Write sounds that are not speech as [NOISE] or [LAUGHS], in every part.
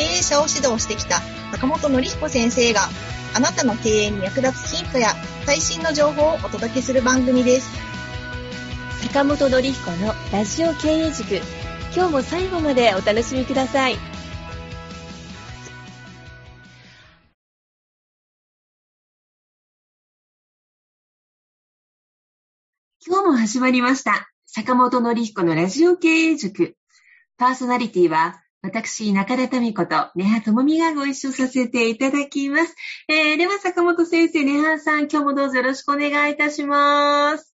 経営者を指導してきた坂本典彦先生があなたの経営に役立つヒントや最新の情報をお届けする番組です坂本典彦のラジオ経営塾今日も最後までお楽しみください今日も始まりました。坂本典彦のラジオ経営塾。パーソナリティは、私、中田民子と根葉智美がご一緒させていただきます。えー、では、坂本先生、根葉さん、今日もどうぞよろしくお願いいたします。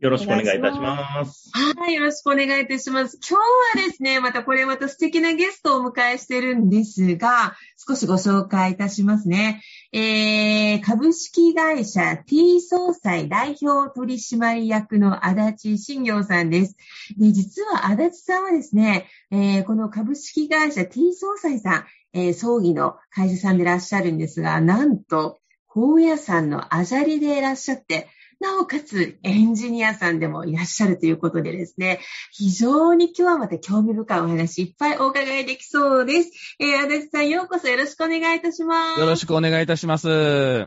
よろしくお願いいたします。はい、よろしくお願いいたします。今日はですね、またこれまた素敵なゲストをお迎えしてるんですが、少しご紹介いたしますね。えー、株式会社 T 総裁代表取締役の足立信行さんです。で実は足立さんはですね、えー、この株式会社 T 総裁さん、えー、葬儀の会社さんでいらっしゃるんですが、なんと、高野山のあじゃりでいらっしゃって、なおかつエンジニアさんでもいらっしゃるということでですね、非常に今日はまた興味深いお話いっぱいお伺いできそうです。えー、足立さんようこそよろしくお願いいたします。よろしくお願いいたします。は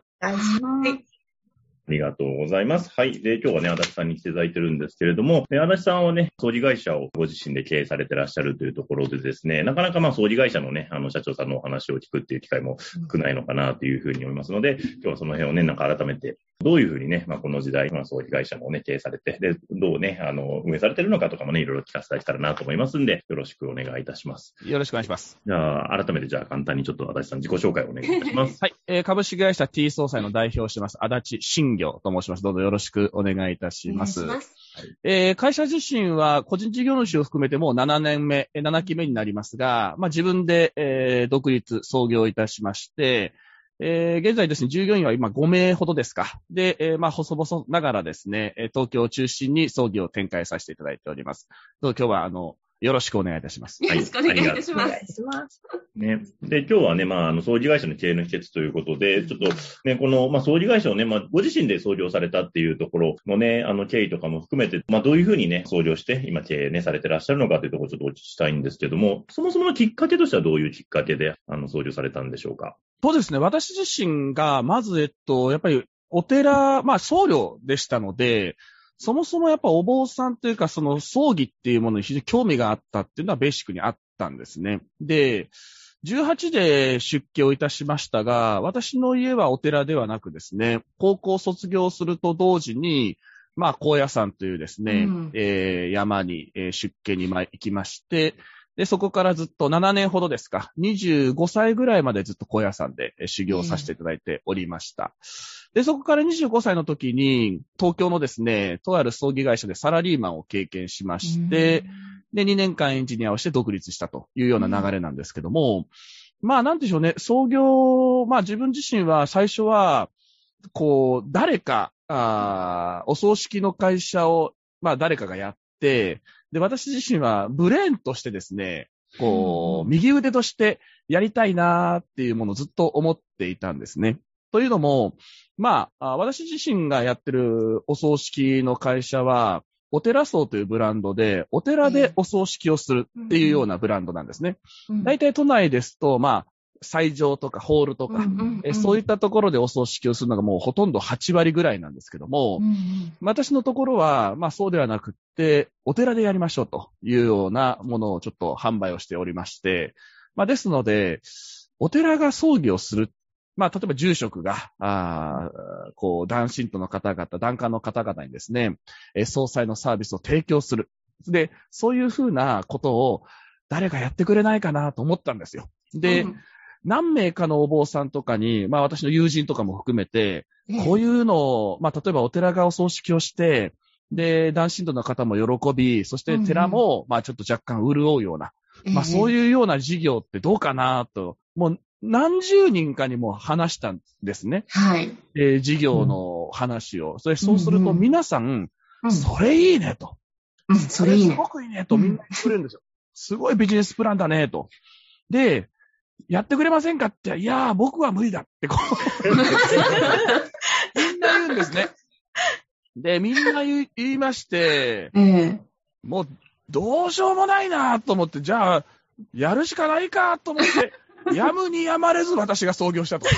い。ありがとうございます。はい。で、今日はね、足立さんに来ていただいてるんですけれども、足立さんはね、掃除会社をご自身で経営されてらっしゃるというところでですね、なかなかまあ掃除会社のね、あの社長さんのお話を聞くっていう機会も少ないのかなというふうに思いますので、今日はその辺をね、なんか改めてどういうふうにね、まあ、この時代、まあ、葬儀会社もね、経営されて、で、どうね、あの、運営されてるのかとかもね、いろいろ聞かせていただけたらなと思いますんで、よろしくお願いいたします。よろしくお願いします。じゃあ、改めてじゃあ簡単にちょっと足立さん自己紹介をお願いいたします。[LAUGHS] はい、えー、株式会社 T 総裁の代表をしてます、足立と申します。どうぞよろしくお願いいたします。えー、会社自身は個人事業主を含めてもう7年目、7期目になりますが、まあ、自分で、えー、独立、創業いたしまして、えー、現在ですね、従業員は今5名ほどですか。で、えー、まあ、細々ながらですね、東京を中心に葬儀を展開させていただいております。今日は、あの、よろしくお願いいたします。よろしくお願いいたします。ね。で、今日はね、まあ、あの、掃除会社の経営の秘訣ということで、ちょっとね、この、まあ、掃除会社をね、まあ、ご自身で創業されたっていうところのね、あの、経緯とかも含めて、まあ、どういうふうにね、創業して、今経営ね、されてらっしゃるのかというところをちょっとお聞きしたいんですけども、そもそものきっかけとしてはどういうきっかけで、あの、創業されたんでしょうか？そうですね。私自身が、まず、えっと、やっぱり、お寺、まあ、僧侶でしたので、そもそもやっぱお坊さんというか、その葬儀っていうものに非常に興味があったっていうのはベーシックにあったんですね。で、18で出家をいたしましたが、私の家はお寺ではなくですね、高校卒業すると同時に、まあ、高野山というですね、うん、えー、山に、えー、出家に行きまして、で、そこからずっと7年ほどですか、25歳ぐらいまでずっと高野山で修行させていただいておりました。で、そこから25歳の時に、東京のですね、とある葬儀会社でサラリーマンを経験しまして、で、2年間エンジニアをして独立したというような流れなんですけども、まあ、なんでしょうね、創業、まあ自分自身は最初は、こう、誰か、あお葬式の会社を、まあ誰かがやって、で、私自身はブレーンとしてですね、こう、右腕としてやりたいなーっていうものをずっと思っていたんですね。というのも、まあ、私自身がやってるお葬式の会社は、お寺葬というブランドで、お寺でお葬式をするっていうようなブランドなんですね。大体都内ですと、まあ、斎場とかホールとか、うんうんうん、そういったところでお葬式をするのがもうほとんど8割ぐらいなんですけども、うんうん、私のところは、まあそうではなくって、お寺でやりましょうというようなものをちょっと販売をしておりまして、まあですので、お寺が葬儀をする。まあ例えば住職が、あこう、男信徒の方々、檀家の方々にですね、え総裁のサービスを提供する。で、そういうふうなことを誰かやってくれないかなと思ったんですよ。で、うん何名かのお坊さんとかに、まあ私の友人とかも含めて、こういうのを、まあ例えばお寺がお葬式をして、で、男信徒の方も喜び、そして寺も、まあちょっと若干潤うような、まあそうう。いうような事業ってどうかなと、もう何十人かにも話したんですね。はい。えー事業の話を。それそうするとうんうん皆さん、うん。それいいねと。うん、それいいねすご。くいいねとみんな言ってくれるんですよ。すごいビジネスプランだねと。で、やってくれませんかって、いやー、僕は無理だってこう、[LAUGHS] みんな言うんですね。で、みんな言い言いまして、ええもう、どうしようもないなと思って、じゃあ、やるしかないかと思って、[LAUGHS] やむにやまれず私が創業したと。[LAUGHS]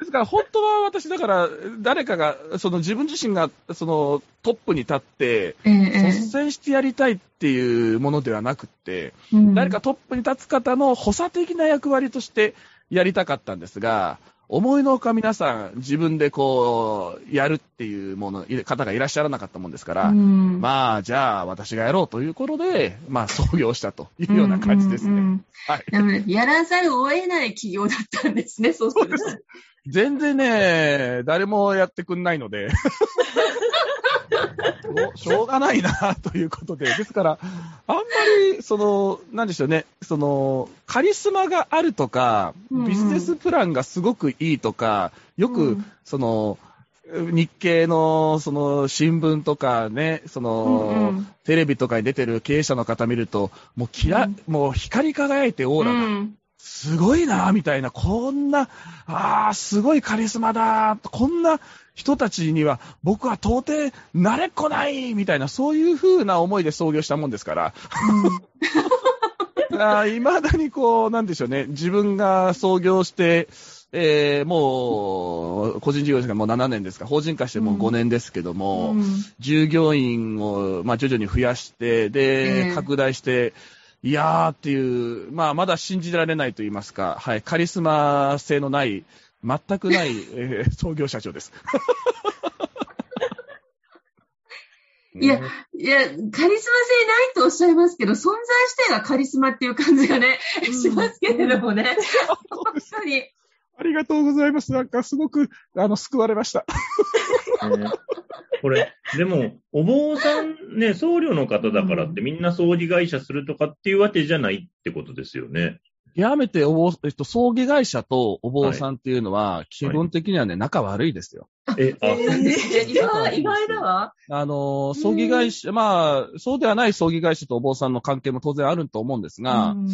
ですから、本当は私、だから、誰かが、その自分自身が、そのトップに立って、ええ率先してやりたいっていうものではなくって、うん誰かトップに立つ方の補佐的な役割としてやりたかったんですが、思いのほか皆さん自分でこう、やるっていうもの、い方がいらっしゃらなかったもんですから、うんまあ、じゃあ私がやろうということで、まあ創業したというような感じですね。うんうんうんはい。やらざるを得ない企業だったんですね、そうすると。全然ね、誰もやってくんないので、[LAUGHS] しょうがないな、ということで。ですから、あんまり、その、なんでしょうね、その、カリスマがあるとか、ビジネスプランがすごくいいとか、よく、うん。その、日経の、その、新聞とかね、その、うんうん。テレビとかに出てる経営者の方見ると、もうキラ、うん。もう光り輝いてオーラが、うんすごいな、みたいな、こんな、ああ、すごいカリスマだ、こんな人たちには僕は到底慣れっこない、みたいな、そういう風な思いで創業したもんですから、[LAUGHS] いまだにこう、なんでしょうね、自分が創業して、えーもう、個人事業者がもう7年ですか、法人化してもう5年ですけども、うん。従業員を、まあ、徐々に増やして、で、ええ。拡大して、いやーっていう、まあ、まだ信じられないと言いますか、はい、カリスマ性のない、全くない、[LAUGHS] えー創業社長です。[LAUGHS] いや、いや、カリスマ性ないとおっしゃいますけど、存在自体がカリスマっていう感じがね、うんしますけれどもね。本当に。ありがとうございます。なんかすごく、あの、救われました。ね [LAUGHS] これ、でも、お坊さんね、僧侶の方だからってみんな葬儀会社するとかっていうわけじゃないってことですよね。やめてお坊、えっと、葬儀会社とお坊さんっていうのは、基本的にはね、仲悪いですよ。え、あ、いや意外意外だわ。あの、葬儀会社、まあ、そうではない葬儀会社とお坊さんの関係も当然あると思うんですが、うん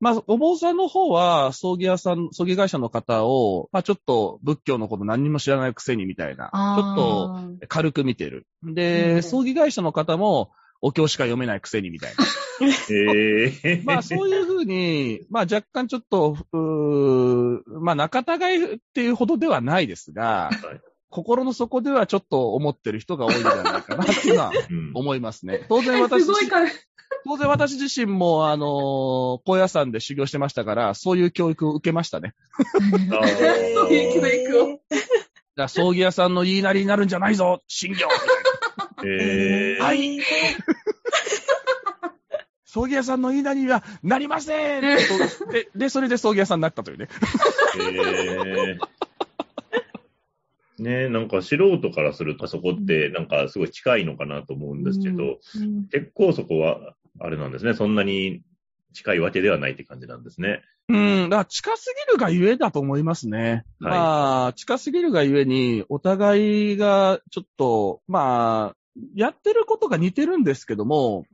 まあ、お坊さんの方は、葬儀屋さん、葬儀会社の方を、まあ、ちょっと仏教のこと何にも知らないくせにみたいな、ちょっと軽く見てる。うで、ん葬儀会社の方も、お経しか読めないくせにみたいな。[LAUGHS] ええ [LAUGHS] まあ、そういうふうに、まあ、若干ちょっと、うーまあ、仲違いっていうほどではないですが、はい心の底ではちょっと思ってる人が多いんじゃないかなっていうのは [LAUGHS] うん思いますね。当然私。[LAUGHS] 当然私自身も、あのー高野山で修行してましたから、そういう教育を受けましたね。[LAUGHS] そういう教育を。だ葬儀屋さんの言いなりになるんじゃないぞ信行ええはい葬儀屋さんの言いなりにはなりませんでで、それで葬儀屋さんになったというね。ええねなんか素人からするとそこってなんかすごい近いのかなと思うんですけど、うん結構そこはあれなんですね。そんなに近いわけではないって感じなんですね。うん、だから近すぎるがゆえだと思いますね。はいまあ、近すぎるがゆえに、お互いがちょっと、まあ、やってることが似てるんですけども、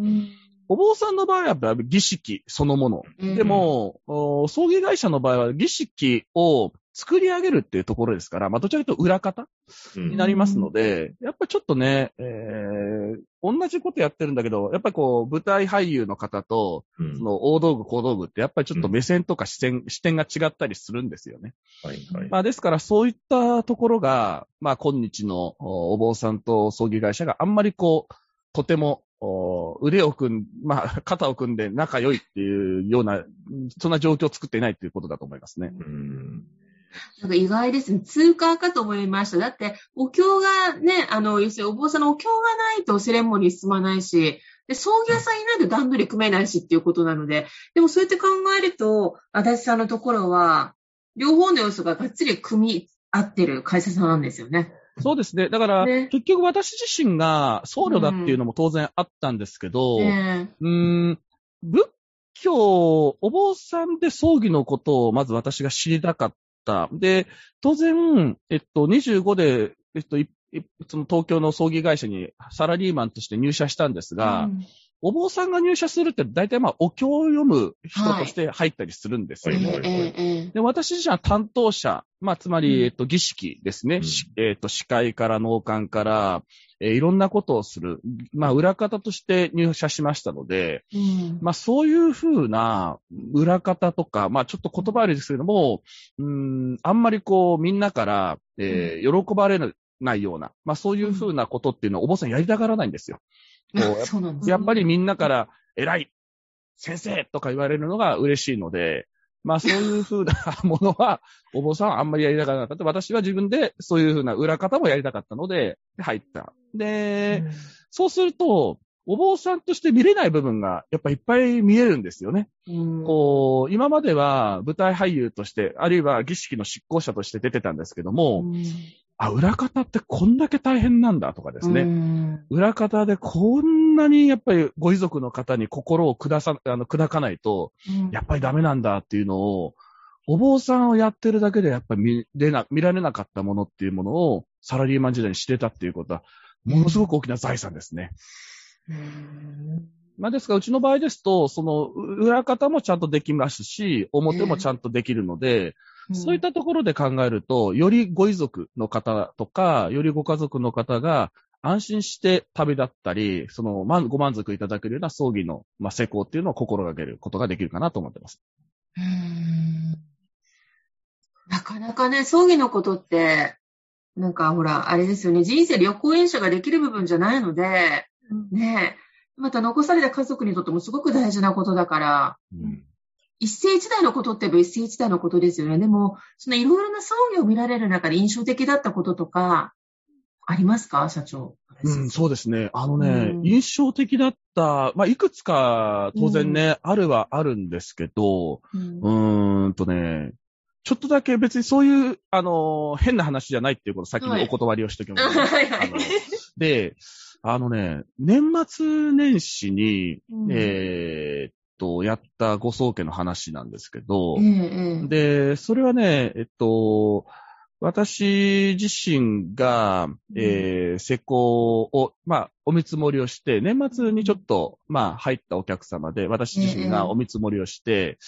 お坊さんの場合はやっぱり儀式そのもの。うんでも、お葬儀会社の場合は儀式を作り上げるっていうところですから、まあ、どちらかというと裏方うんになりますので、やっぱりちょっとね、えー、同じことやってるんだけど、やっぱりこう、舞台俳優の方と、うんその大道具、小道具ってやっぱりちょっと目線とか視点、視点が違ったりするんですよね。はいはい。まあですからそういったところが、まあ今日のおお坊さんと葬儀会社があんまりこう、とてもお腕を組ん、まあ肩を組んで仲良いっていうような、そんな状況を作っていないということだと思いますね。うんなんか意外ですね。通過かと思いました。だって、お経がね、あの、要するにお坊さんのお経がないとセレモニー進まないし、で、葬儀屋さんいないと段取り組めないしっていうことなので、でもそうやって考えると、足立さんのところは、両方の要素ががっつり組み合ってる会社さんなんですよね。そうですね。だから、ね結局私自身が僧侶だっていうのも当然あったんですけど、ねうーん、仏教、お坊さんで葬儀のことをまず私が知りたかった。で、当然、えっと、25で、えっと、その東京の葬儀会社にサラリーマンとして入社したんですが、うん。お坊さんが入社するって大体まあお経を読む人として入ったりするんですよ。ね。はいで、私自身は担当者、まあ、つまうん。り、えっと、儀式ですね。うん。しえっと、司会から納棺から、えーいろんなことをする。まあ、裏方として入社しましたので、うんまあ、そういうふうな裏方とか、まあ、ちょっと言葉悪いですけれども、うーん、あんまりこう、みんなから、えー喜ばれないような、まあ、そういうふうなことっていうのは、お坊さんやりたがらないんですよ。[LAUGHS] そうなんですねやっぱりみんなから、偉い先生とか言われるのが嬉しいので、まあそういうふうなものは、[LAUGHS] お坊さんはあんまりやりたかった。私は自分でそういうふうな裏方もやりたかったので、入った。で、そうすると、お坊さんとして見れない部分がやっぱいっぱい見えるんですよね。うんこう、今までは舞台俳優として、あるいは儀式の執行者として出てたんですけども、うんあ、裏方ってこんだけ大変なんだとかですね。うん裏方でこんなにやっぱりご遺族の方に心を下さ、あの、砕かないと、やっぱりダメなんだっていうのを、お坊さんをやってるだけでやっぱり見れな、見られなかったものっていうものをサラリーマン時代にしてたっていうことは、ものすごく大きな財産ですね。うん。まあですから、うちの場合ですと、その、裏方もちゃんとできますし、表もちゃんとできるので、そういったところで考えると、よりご遺族の方とか、よりご家族の方が安心して旅立ったり、その、まご満足いただけるような葬儀の、まあ、施行っていうのを心がけることができるかなと思ってます。うん。なかなかね、葬儀のことって、なんかほら、あれですよね、人生旅行演者ができる部分じゃないので、ね。え、また残された家族にとってもすごく大事なことだから、うん。一世一代のことって言えば一世一代のことですよね。でも、そのいろいろな葬儀を見られる中で印象的だったこととか、ありますか？社長。うん、そうですね。あのね、うん。印象的だった、まあ、いくつか当然ね、あるはあるんですけど、うん。うーんとね、ちょっとだけ別にそういう、あの、変な話じゃないっていうことを先にお断りをしておきます、[LAUGHS] はいで、あのね、年末年始に、うん。えーっと、やったご宗家の話なんですけど、で、それはね、えっと、私自身が、えー、施工を、まあ、お見積もりをして、年末にちょっと、まあ、入ったお客様で、私自身がお見積もりをして、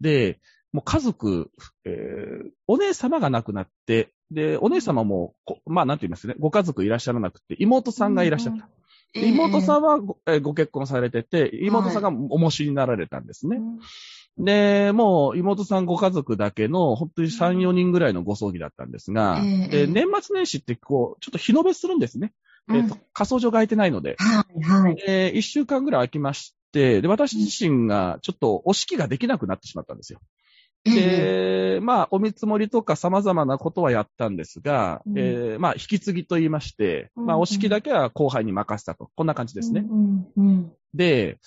で、もう家族、えー、お姉様が亡くなって、で、お姉様も、こまあ、なんて言いますね、ご家族いらっしゃらなくて、妹さんがいらっしゃった。で妹さんはご,、えーご結婚されてて、妹さんがおもしになられたんですね。で、もう妹さんご家族だけの、本当に3、4人ぐらいのご葬儀だったんですが、年末年始ってこう、ちょっと日延べするんですね。うんえっと、仮装所が空いてないので。はい、はい。で、1週間ぐらい空きまして、で、私自身がちょっとお式ができなくなってしまったんですよ。まあ、お見積もりとか様々なことはやったんですが、うんえーまあ、引き継ぎと言いまして、まあ、うんお式だけは後輩に任せたと。こんな感じですね。うんうんで、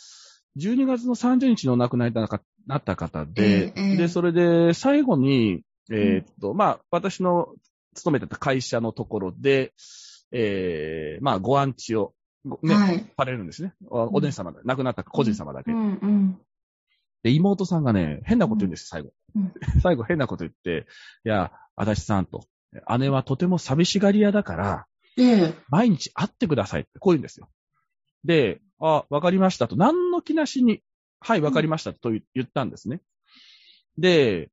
12月の30日にお亡くなりになったなった方で、ええで、それで最後に、えーっと、まあ、私の勤めてた会社のところで、えーまあ、ご安置を、ごね、はい。されるんですね。おお姉様、亡くなった個人様だけ。うんうんで、妹さんがね、変なこと言うんです、最後。うん。最後変なこと言って、いや、足立さんと、姉はとても寂しがり屋だから、ええ。毎日会ってくださいって、こう言うんですよ。で、あ、わかりましたと、何の気なしに、はい、わかりましたと言言ったんですね。で、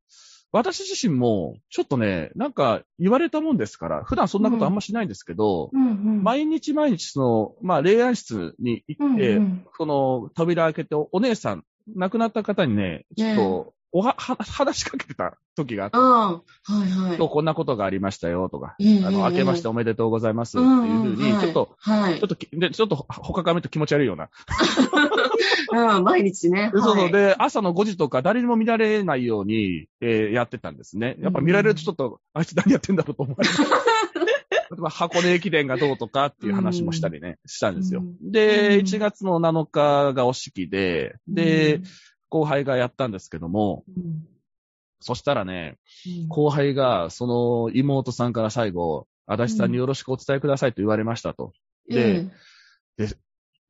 私自身も、ちょっとね、なんか言われたもんですから、普段そんなことあんましないんですけど、うん。うん毎日毎日その、まあ、霊安室に行って、うんうん。この扉開けて、お姉さん、亡くなった方にね、ちょっと、おは、は、話しかけてた時があって、はいはい。今日こんなことがありましたよ、とか、ええあの、明けましておめでとうございます、っていうふうに、ちょっと、はいちょっ。とき、で、ちょっと、他から見ると気持ち悪いような。[LAUGHS] うん、毎日ね。そうそう。はいで、朝の5時とか誰にも見られないように、えーやってたんですね。やっぱ見られるとちょっと、あいつ何やってんだろうと思われる。[LAUGHS] 例えば箱根駅伝がどうとかっていう話もしたりね、したんですよ。うで、うん。1月の7日がお式で、で、後輩がやったんですけども、うん、そしたらね、うん。後輩が、その妹さんから最後、足立さんによろしくお伝えくださいと言われましたと。でえ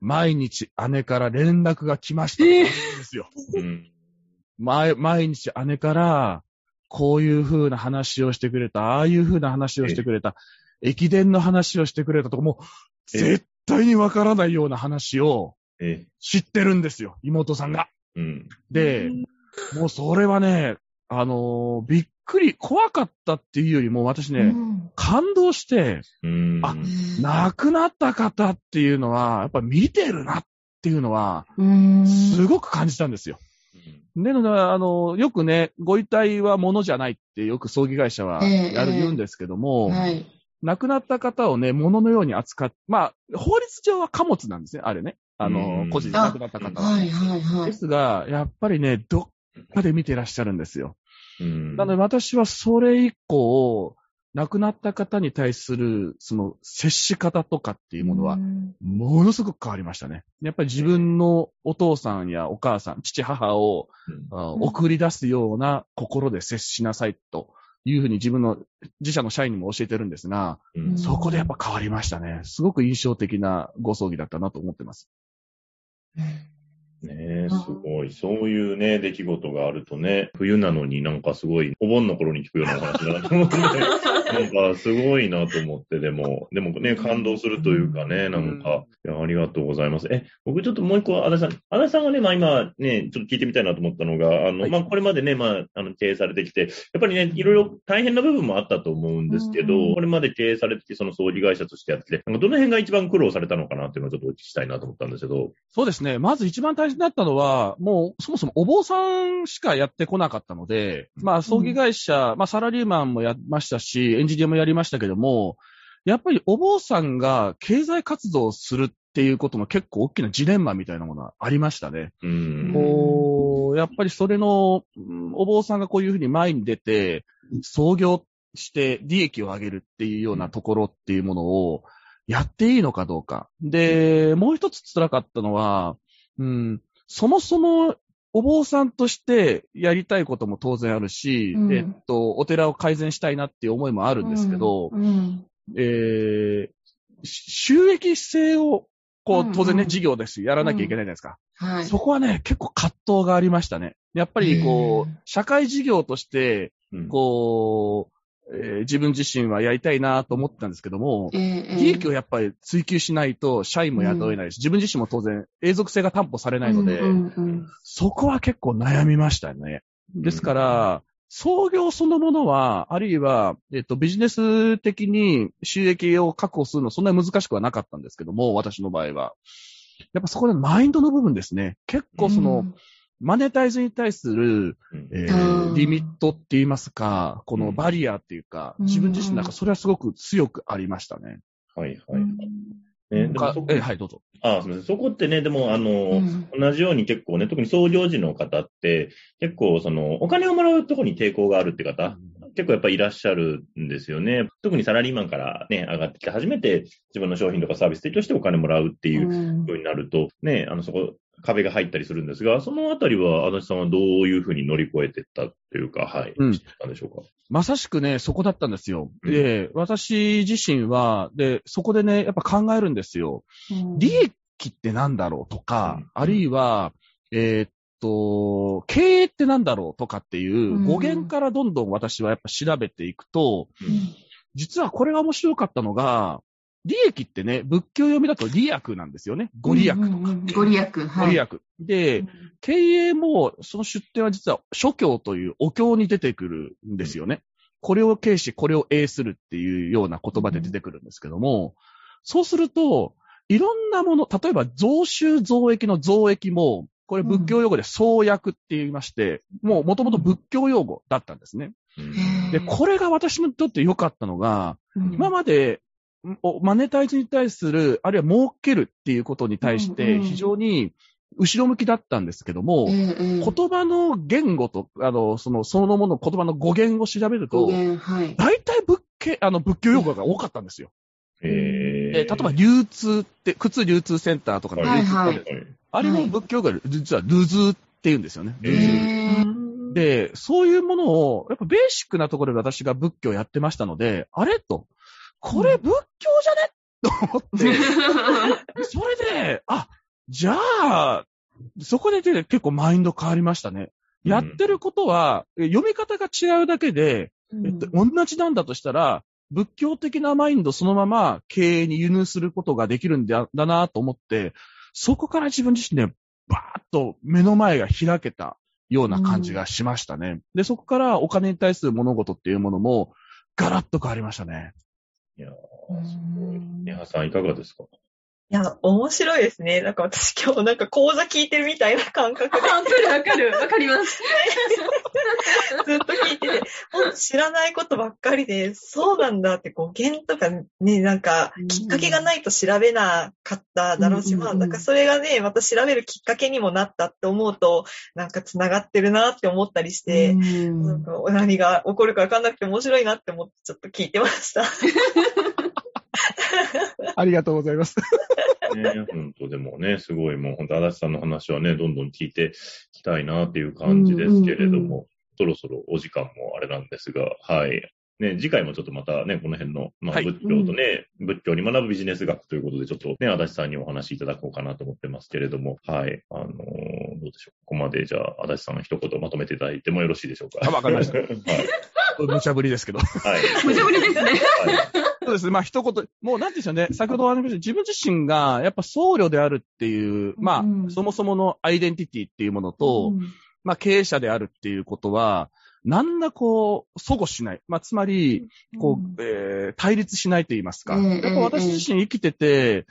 毎日姉から連絡が来ましたと言うんですよ。うん。毎毎日姉から、こういう風な話をしてくれた、ああいう風な話をしてくれた、駅伝の話をしてくれたとか、も絶対にわからないような話をえ、知ってるんですよ、妹さんが。うん。で、もうそれはね、あのーびっくり、怖かったっていうよりも、私ね、うん感動して、うん。あ亡くなった方っていうのは、やっぱ見てるなっていうのは、うんすごく感じたんですよ。でので、あの、よくね、ご遺体は物じゃないってよく葬儀会社はええやる、ええ言うんですけども、はい。亡くなった方をね、物のように扱っ、まあ、法律上は貨物なんですね、あれね。あうの、ん個人で亡くなった方は。はい、はい、はでい。すが、やっぱりね、どっかで見てらっしゃるんですよ。うん。なので私はそれ以降、亡くなった方に対する、その、接し方とかっていうものはう、んものすごく変わりましたね。やっぱり自分のお父さんやお母さん、父母をうんあうん送り出すような心で接しなさいというふうに自分の自社の社員にも教えてるんですが、うんそこでやっぱ変わりましたね。すごく印象的なご葬儀だったなと思ってます。ねえ、すごい。そういうね、出来事があるとね、冬なのになんかすごい、お盆の頃に聞くようなお話だなと思って、[LAUGHS] なんかすごいなと思って、でも、でもね、感動するというかね、なんか、いや、ありがとうございます。え、僕ちょっともう一個、足立さん、足立さんがね、まあ今ね、ちょっと聞いてみたいなと思ったのが、あの、はいまあこれまでね、まあ、あの、経営されてきて、やっぱりね、いろいろ大変な部分もあったと思うんですけど、うんこれまで経営されてきて、その葬儀会社としてやってきて、なんかどの辺が一番苦労されたのかなっていうのをちょっとお聞きしたいなと思ったんですけど。そうですね。まず一番大変だったのは、もうそもそもお坊さんしかやってこなかったので、まあ葬儀会社、まあサラリーマンもやりましたし、エンジニアもやりましたけども、やっぱりお坊さんが経済活動をするっていうことも結構大きなジレンマみたいなものがありましたね。うん。こう、やっぱりそれの、うんお坊さんがこういうふうに前に出て、創業して利益を上げるっていうようなところっていうものをやっていいのかどうか。で、もう一つ辛かったのは、うん、そもそもお坊さんとしてやりたいことも当然あるし、うん。えっと、お寺を改善したいなっていう思いもあるんですけど、うん。えーし収益性を、こうんう、当然ね、うん。事業です。し、やらなきゃいけないじゃないですか。はい。そこはね、結構葛藤がありましたね。やっぱりこう、社会事業として、うん。こう、えー自分自身はやりたいなと思ってたんですけども、ええええ利益をやっぱり追求しないと社員も雇えないし、自分自身も当然永続性が担保されないので、うんうんうんそこは結構悩みましたね。ですから、創業そのものは、あるいは、えっと、ビジネス的に収益を確保するのそんなに難しくはなかったんですけども、私の場合は。やっぱそこでマインドの部分ですね。結構その、マネタイズに対する、うんえうんーリミットって言いますか、このバリアっていうか、うん自分自身なんかそれはすごく強くありましたね。はいはい。うんね、でもそこはい、どうぞ。あすみません。そこってね、でも、あの、うん同じように結構ね、特に創業時の方って、結構その、お金をもらうところに抵抗があるって方、結構やっぱりいらっしゃるんですよね。特にサラリーマンからね、上がってきて、初めて自分の商品とかサービス提供してお金もらうっていううんようになると、ね、あの、そこ、壁が入ったりするんですが、そのあたりは、足立さんはどういうふうに乗り越えていったというか、はい、うんしてたんでしょうか？まさしくね、そこだったんですよ。うんで、私自身は、で、そこでね、やっぱ考えるんですよ。利益ってなんだろうとか、うんあるいは、えーっと、経営ってなんだろうとかっていううん語源からどんどん私はやっぱ調べていくと、うん実はこれが面白かったのが、利益ってね、仏教読みだと利益なんですよね。ご利益とか。うんうんうんご利益。ごはい。利益。で、経営も、その出典は実は諸教というお経に出てくるんですよね。これを軽視、これを栄するっていうような言葉で出てくるんですけども、そうすると、いろんなもの、例えば増収増益の増益も、これ仏教用語で創薬って言いまして、もう元々仏教用語だったんですね。で、これが私にとって良かったのが、うん今まで、おマネタイズに対する、あるいは儲けるっていうことに対しうんて、うん。非常に後ろ向きだったんですけども、ええええ言葉の言語と、あの、その、そのもの言葉の語源を調べると、はい。大体仏教、あの、仏教用語が多かったんですよ。へで、ー。例えば流通って、靴流通センターとかの流通はいはいはい。あれも仏教用語で、実はルズーって言うんですよね。へルズ。ーで、そういうものを、やっぱベーシックなところで私が仏教をやってましたので、あれと、これ仏教じゃね？[LAUGHS] と思って、[LAUGHS] それで、あ、じゃあ、そこでで結構マインド変わりましたね。やってることは、え読み方が違うだけで、えっと、同じなんだとしたら、仏教的なマインドそのまま経営に輸入することができるんだだなと思って、そこから自分自身でバーッと目の前が開けたような感じがしましたね。で、そこからお金に対する物事っていうものもガラッと変わりましたね。いやー、すごい。ネハさんいかがですか？いや、面白いですね。なんか私今日なんか講座聞いてるみたいな感覚でわかるわかる。わかります。[LAUGHS] ずっと聞いてて、知らないことばっかりで、そうなんだって語源とかね、なんかきっかけがないと調べなかっただろうし、うんうんうんまあなんかそれがね、また調べるきっかけにもなったって思うと、なんか繋がってるなって思ったりして、うんなんか何が起こるかわかんなくて面白いなって思ってちょっと聞いてました。[LAUGHS] [LAUGHS] ありがとうございます。ね、本当でもね、すごいもう本当足立さんの話はね、どんどん聞いていきたいなっていう感じですけれども、うんうんそろそろお時間もあれなんですが、はい。ね、次回もちょっとまたね、この辺の、まあ、はい仏教とね、仏教に学ぶビジネス学ということで、ちょっとね、足立さんにお話しいただこうかなと思ってますけれども、はい。あのーどうでしょう。ここまでじゃあ、足立さんの一言まとめていただいてもよろしいでしょうか？あわかりました [LAUGHS] はい。無茶ぶりですけど。はい。無茶ぶりですね。はいそうですね。まあ一言、もうなんていうんでしょうね。先ほどお話しました自分自身がやっぱ僧侶であるっていう、まあ、うんそもそものアイデンティティっていうものと、まあ経営者であるっていうことは、なんだこう、相互しない。まあつまり、こう、えー対立しないと言いますか。ええやっぱ私自身生きてて、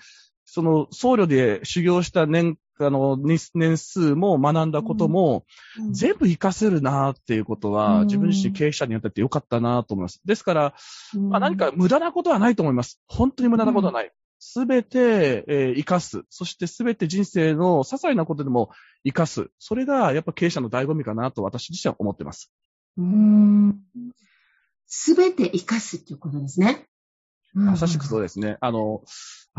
その僧侶で修行した年、あの、年年数も学んだことも、全部活かせるなっていうことは、うん自分自身経営者にやっててよかったなと思います。ですから、うんまあ、何か無駄なことはないと思います。本当に無駄なことはない。すべて、えー生かす。そしてすべて人生の些細なことでも生かす。それがやっぱ経営者の醍醐味かなと私自身は思ってます。すべて活かすっていうことですね。まさしくそうう。ですね。あの、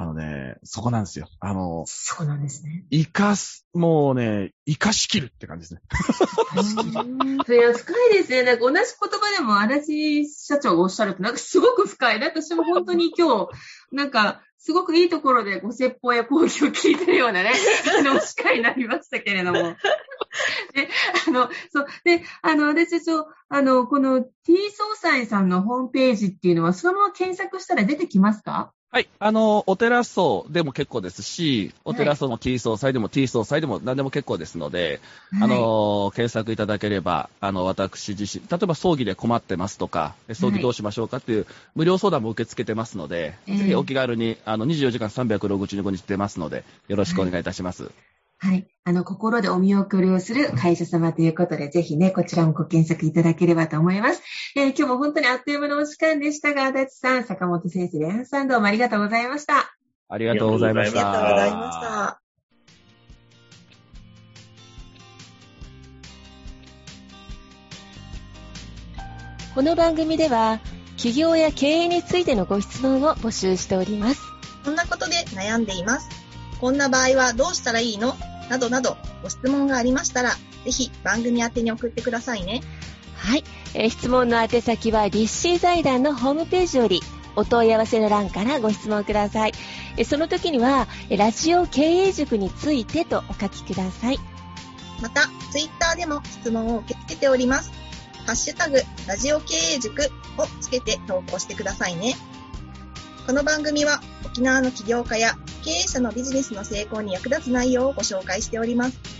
あのね、そこなんですよ。あの、そうなんですね。生かす、もうね、生かしきるって感じですね。[LAUGHS] それは深いですね。なんか同じ言葉でも足立社長がおっしゃると、なんかすごく深い。で私も本当に今日、なんか、すごくいいところでご説法や講義を聞いてるようなね、あの、司会になりましたけれども。で、あの、そう、で、あの、私たちを、あの、この T 総裁さんのホームページっていうのは、そのまま検索したら出てきますか？はい。あの、お寺層でも結構ですし、お寺層の T 総裁でも T 総裁でも何でも結構ですので、あの、検索いただければ、あの、私自身、例えば葬儀で困ってますとか、葬儀どうしましょうかっていう無料相談も受け付けてますので、ええぜひお気軽に、あの、24時間365日出ますので、よろしくお願いいたします。はい。あの、心でお見送りをする会社様ということで、ぜひね、こちらもご検索いただければと思います。えー今日も本当にあっという間のお時間でしたが、足立さん、坂本先生、レアンさんどうもありがとうございました。ありがとうございましありがとうごた。ざいました。この番組では起業や経営についてのご質問を募集しております。こんなことで悩んでいます。こんな場合はどうしたらいいの？などなどご質問がありましたら、ぜひ番組宛てに送ってくださいね。はい、えー質問の宛先は立志財団のホームページよりお問い合わせの欄からご質問ください。えーその時にはラジオ経営塾についてとお書きください。また、ツイッターでも質問を受け付けております。ハッシュタグ、ラジオ経営塾をつけて投稿してくださいね。この番組は沖縄の起業家や経営者のビジネスの成功に役立つ内容をご紹介しております。